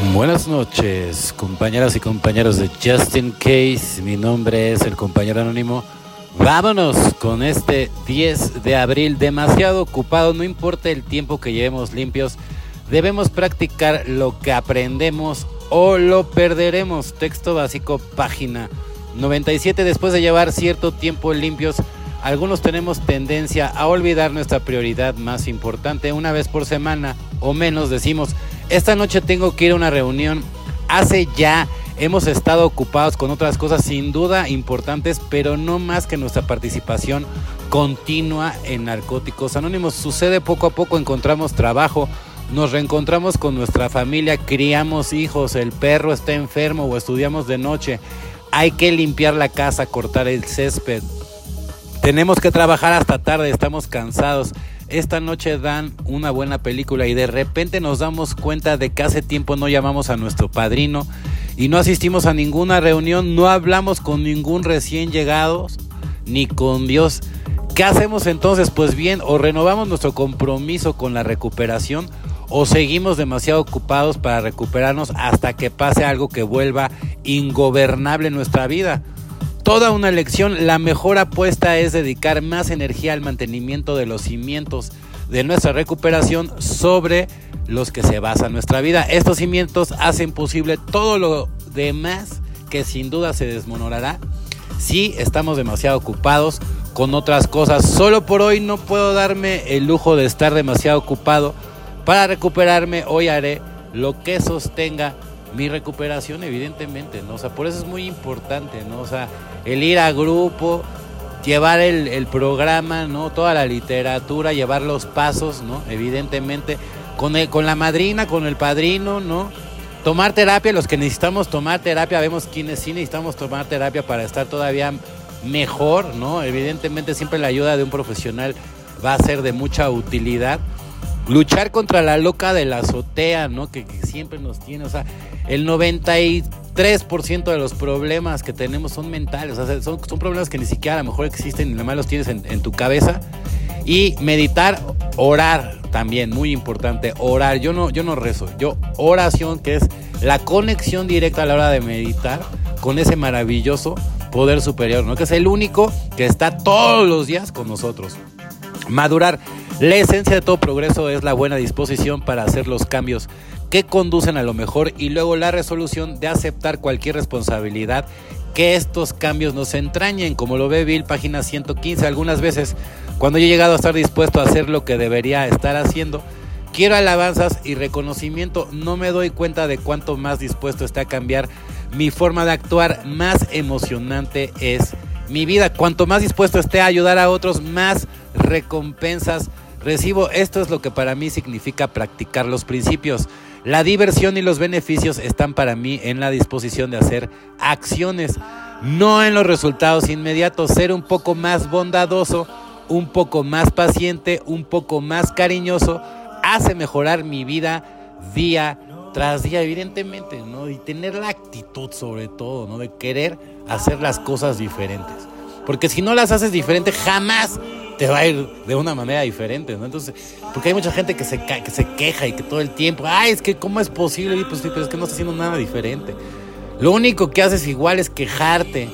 Buenas noches, compañeras y compañeros de Justin Case. Mi nombre es el compañero anónimo. Vámonos con este 10 de abril, demasiado ocupado, no importa el tiempo que llevemos limpios, debemos practicar lo que aprendemos o lo perderemos. Texto básico, página 97. Después de llevar cierto tiempo limpios, algunos tenemos tendencia a olvidar nuestra prioridad más importante. Una vez por semana o menos decimos, esta noche tengo que ir a una reunión. Hace ya hemos estado ocupados con otras cosas sin duda importantes, pero no más que nuestra participación continua en Narcóticos Anónimos. Sucede poco a poco, encontramos trabajo, nos reencontramos con nuestra familia, criamos hijos, el perro está enfermo o estudiamos de noche. Hay que limpiar la casa, cortar el césped. Tenemos que trabajar hasta tarde, estamos cansados esta noche dan una buena película y de repente nos damos cuenta de que hace tiempo no llamamos a nuestro padrino y no asistimos a ninguna reunión, no hablamos con ningún recién llegado ni con Dios. ¿Qué hacemos entonces? Pues bien, o renovamos nuestro compromiso con la recuperación o seguimos demasiado ocupados para recuperarnos hasta que pase algo que vuelva ingobernable en nuestra vida toda una lección. La mejor apuesta es dedicar más energía al mantenimiento de los cimientos de nuestra recuperación sobre los que se basa nuestra vida. Estos cimientos hacen posible todo lo demás que sin duda se desmonorará si estamos demasiado ocupados con otras cosas. Solo por hoy no puedo darme el lujo de estar demasiado ocupado. Para recuperarme hoy haré lo que sostenga mi recuperación, evidentemente, ¿no? O sea, por eso es muy importante, ¿no? O sea, el ir a grupo, llevar el, programa, ¿no? Toda la literatura, llevar los pasos, ¿no? Evidentemente, con, el, con la madrina, con el padrino, ¿no? Tomar terapia, los que necesitamos tomar terapia, vemos quienes sí necesitamos tomar terapia para estar todavía mejor, ¿no? Evidentemente siempre la ayuda de un profesional va a ser de mucha utilidad. Luchar contra la loca de la azotea, ¿no? Que, siempre nos tiene, o sea, el 93% de los problemas que tenemos son mentales, o sea, son, problemas que ni siquiera a lo mejor existen, y nada más los tienes en, tu cabeza. Y meditar, orar también, muy importante, orar. Yo no, yo no rezo, yo oración, que es la conexión directa a la hora de meditar con ese maravilloso poder superior, ¿no? Que es el único que está todos los días con nosotros. Madurar. La esencia de todo progreso es la buena disposición para hacer los cambios que conducen a lo mejor y luego la resolución de aceptar cualquier responsabilidad que estos cambios nos entrañen, como lo ve Bill, página 115. Algunas veces, cuando yo he llegado a estar dispuesto a hacer lo que debería estar haciendo, quiero alabanzas y reconocimiento, no me doy cuenta de cuánto más dispuesto está a cambiar mi forma de actuar, más emocionante es mi vida. Cuanto más dispuesto esté a ayudar a otros, más recompensas recibo. Esto es lo que para mí significa practicar los principios. La diversión y los beneficios están para mí en la disposición de hacer acciones, no en los resultados inmediatos. Ser un poco más bondadoso, un poco más paciente, un poco más cariñoso, hace mejorar mi vida día tras día, evidentemente, ¿no? Y tener la actitud sobre todo, ¿no? De querer hacer las cosas diferentes. Porque si no las haces diferente, jamás te va a ir de una manera diferente, ¿no? Entonces, porque hay mucha gente que se, que se queja y que todo el tiempo, ay, es que cómo es posible, y pues, pero es que no está haciendo nada diferente. Lo único que haces igual es quejarte.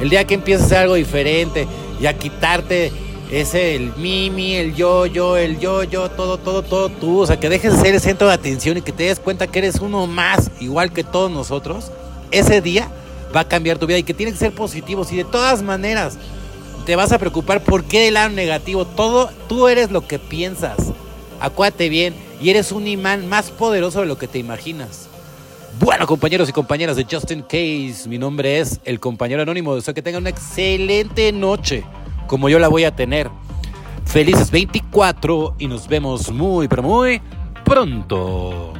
El día que empiezas a hacer algo diferente y a quitarte ese, el mimi, el yo-yo, el yo-yo, todo, todo, todo tú, o sea, que dejes de ser el centro de atención y que te des cuenta que eres uno más, igual que todos nosotros, ese día va a cambiar tu vida y que tiene que ser positivo. Y de todas maneras, te vas a preocupar por qué el lado negativo. Todo, tú eres lo que piensas. Acuérdate bien y eres un imán más poderoso de lo que te imaginas. Bueno, compañeros y compañeras de Justin Case, mi nombre es el compañero anónimo. Deseo que tengan una excelente noche, como yo la voy a tener. Felices 24 y nos vemos muy, pero muy pronto.